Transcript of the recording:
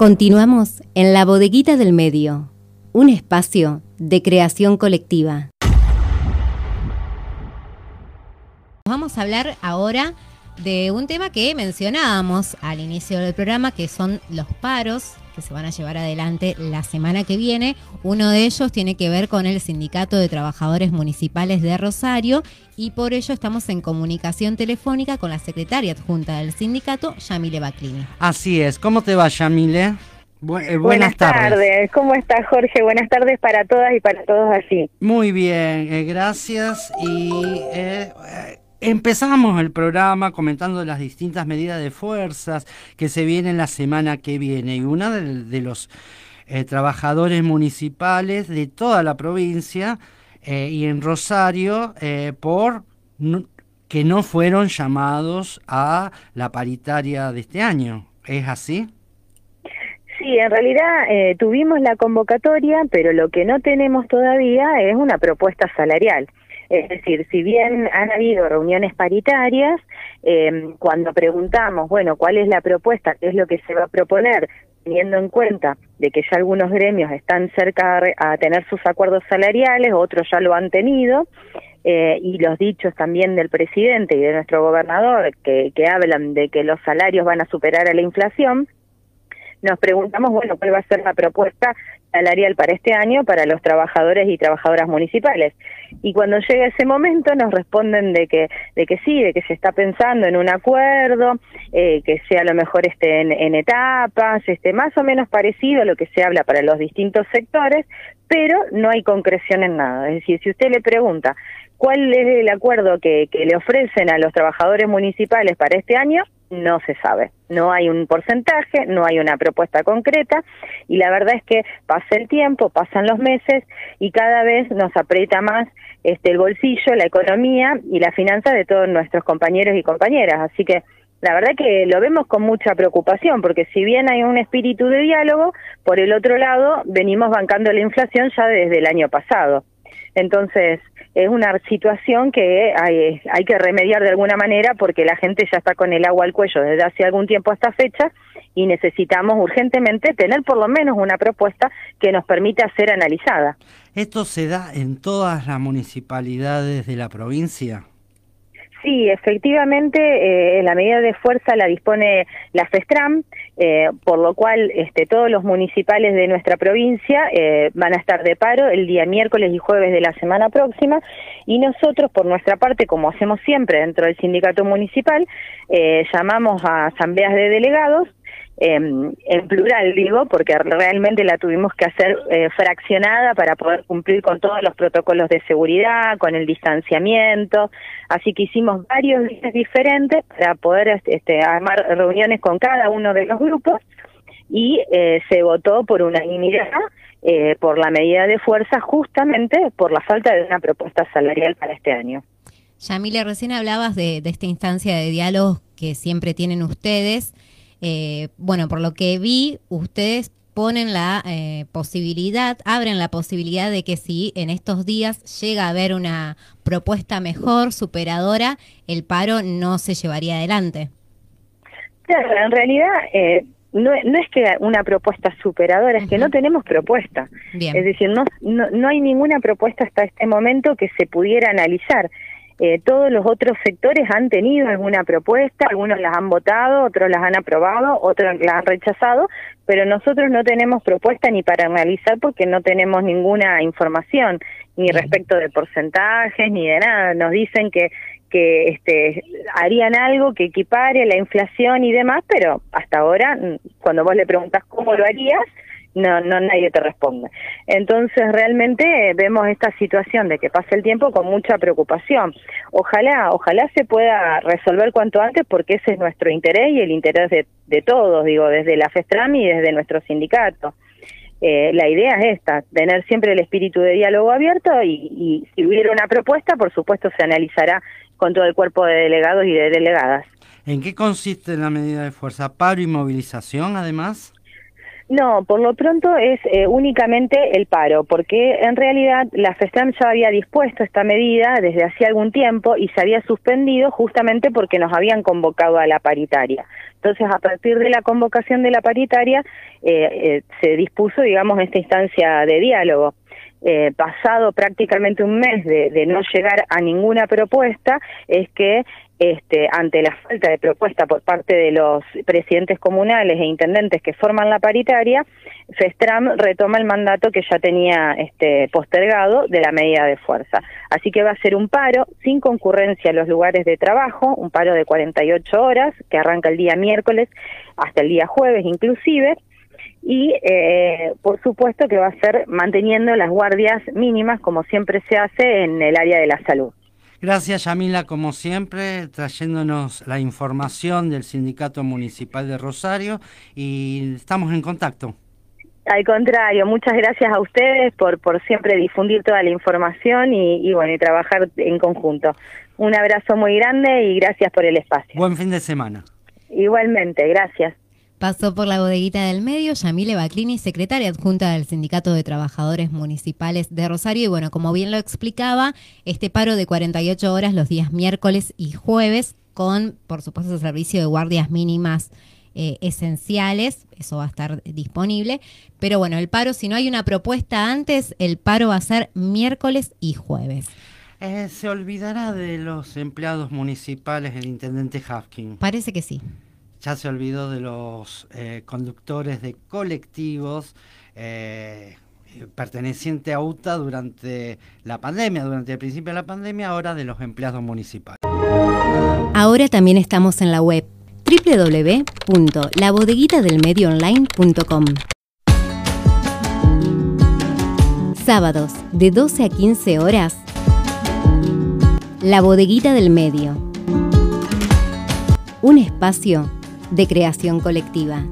Continuamos en la bodeguita del medio, un espacio de creación colectiva. Vamos a hablar ahora de un tema que mencionábamos al inicio del programa, que son los paros que se van a llevar adelante la semana que viene. Uno de ellos tiene que ver con el Sindicato de Trabajadores Municipales de Rosario y por ello estamos en comunicación telefónica con la secretaria adjunta del sindicato, Yamile Baclini. Así es. ¿Cómo te va, Yamile? Eh, buenas, tardes. ¿Cómo estás, Jorge? Buenas tardes para todas y para todos así. Muy bien, eh, gracias. Y eh, Empezamos el programa comentando las distintas medidas de fuerzas que se vienen la semana que viene y una de, los eh, trabajadores municipales de toda la provincia eh, y en Rosario eh, por que no fueron llamados a la paritaria de este año. ¿Es así? Sí, en realidad tuvimos la convocatoria, pero lo que no tenemos todavía es una propuesta salarial. Es decir, si bien han habido reuniones paritarias, eh, cuando preguntamos, bueno, ¿cuál es la propuesta? ¿Qué es lo que se va a proponer? teniendo en cuenta de que ya algunos gremios están cerca a tener sus acuerdos salariales, otros ya lo han tenido, eh, y los dichos también del presidente y de nuestro gobernador que, que hablan de que los salarios van a superar a la inflación, nos preguntamos, bueno, cuál va a ser la propuesta salarial para este año para los trabajadores y trabajadoras municipales. Y cuando llega ese momento nos responden de que, de que sí, de que se está pensando en un acuerdo, eh, que sea a lo mejor esté en, etapas, este, más o menos parecido a lo que se habla para los distintos sectores, pero no hay concreción en nada. Es decir, si usted le pregunta cuál es el acuerdo que, que le ofrecen a los trabajadores municipales para este año, no se sabe. No hay un porcentaje, no hay una propuesta concreta y la verdad es que pasa el tiempo, pasan los meses y cada vez nos aprieta más este el bolsillo, la economía y la finanza de todos nuestros compañeros y compañeras. Así que la verdad que lo vemos con mucha preocupación porque si bien hay un espíritu de diálogo, por el otro lado venimos bancando la inflación ya desde el año pasado. Entonces, es una situación que hay, hay que remediar de alguna manera porque la gente ya está con el agua al cuello desde hace algún tiempo a esta fecha y necesitamos urgentemente tener por lo menos una propuesta que nos permita ser analizada. ¿Esto se da en todas las municipalidades de la provincia? Sí, efectivamente, eh, la medida de fuerza la dispone la FESTRAM, eh, por lo cual este, todos los municipales de nuestra provincia eh, van a estar de paro el día miércoles y jueves de la semana próxima. Y nosotros, por nuestra parte, como hacemos siempre dentro del sindicato municipal, eh, llamamos a asambleas de delegados Em, en plural digo, porque realmente la tuvimos que hacer eh, fraccionada para poder cumplir con todos los protocolos de seguridad, con el distanciamiento, así que hicimos varios días diferentes para poder este, armar reuniones con cada uno de los grupos y eh, se votó por unanimidad eh, por la medida de fuerza justamente por la falta de una propuesta salarial para este año. Yamile, recién hablabas de, de esta instancia de diálogo que siempre tienen ustedes. Eh, bueno, por lo que vi, ustedes ponen la eh, posibilidad, abren la posibilidad de que si en estos días llega a haber una propuesta mejor, superadora, el paro no se llevaría adelante. Claro, en realidad eh, no, no, es que una propuesta superadora, es que no tenemos propuesta. Es decir, no, no, no hay ninguna propuesta hasta este momento que se pudiera analizar. Eh, todos los otros sectores han tenido alguna propuesta, algunos las han votado, otros las han aprobado, otros las han rechazado, pero nosotros no tenemos propuesta ni para analizar porque no tenemos ninguna información, ni respecto de porcentajes, ni de nada. Nos dicen que que este, harían algo que equipare la inflación y demás, pero hasta ahora, cuando vos le preguntas cómo lo harías, no, no nadie te responde. Entonces realmente vemos esta situación de que pasa el tiempo con mucha preocupación. Ojalá, ojalá se pueda resolver cuanto antes porque ese es nuestro interés y el interés de, de todos, digo, desde la FESTRAM y desde nuestro sindicato. Eh, la idea es esta, tener siempre el espíritu de diálogo abierto y, y si hubiera una propuesta, por supuesto, se analizará con todo el cuerpo de delegados y de delegadas. ¿En qué consiste la medida de fuerza? ¿Paro y movilización, además? No, por lo pronto es eh, únicamente el paro, porque en realidad la FESTAM ya había dispuesto esta medida desde hacía algún tiempo y se había suspendido justamente porque nos habían convocado a la paritaria. Entonces, a partir de la convocación de la paritaria, eh, eh, se dispuso, digamos, esta instancia de diálogo. Eh, pasado prácticamente un mes de, de, no llegar a ninguna propuesta, es que este, ante la falta de propuesta por parte de los presidentes comunales e intendentes que forman la paritaria, FESTRAM retoma el mandato que ya tenía este, postergado de la medida de fuerza. Así que va a ser un paro sin concurrencia en los lugares de trabajo, un paro de 48 horas que arranca el día miércoles hasta el día jueves inclusive, y eh, por supuesto que va a ser manteniendo las guardias mínimas como siempre se hace en el área de la salud. Gracias Yamila, como siempre, trayéndonos la información del Sindicato Municipal de Rosario y estamos en contacto. Al contrario, muchas gracias a ustedes por, por siempre difundir toda la información y, y bueno, y trabajar en conjunto. Un abrazo muy grande y gracias por el espacio. Buen fin de semana. Igualmente, gracias. Pasó por la bodeguita del medio Yamile Baclini, secretaria adjunta del Sindicato de Trabajadores Municipales de Rosario. Y bueno, como bien lo explicaba, este paro de 48 horas los días miércoles y jueves, con, por supuesto, el servicio de guardias mínimas eh, esenciales, eso va a estar disponible. Pero bueno, el paro, si no hay una propuesta antes, el paro va a ser miércoles y jueves. Eh, ¿Se olvidará de los empleados municipales el intendente Hafkin? Parece que sí ya se olvidó de los eh, conductores de colectivos eh, perteneciente a UTA durante la pandemia, durante el principio de la pandemia, ahora de los empleados municipales. Ahora también estamos en la web www.labodeguitadelmedioonline.com. Sábados de 12 a 15 horas. La Bodeguita del Medio. Un espacio de creación colectiva.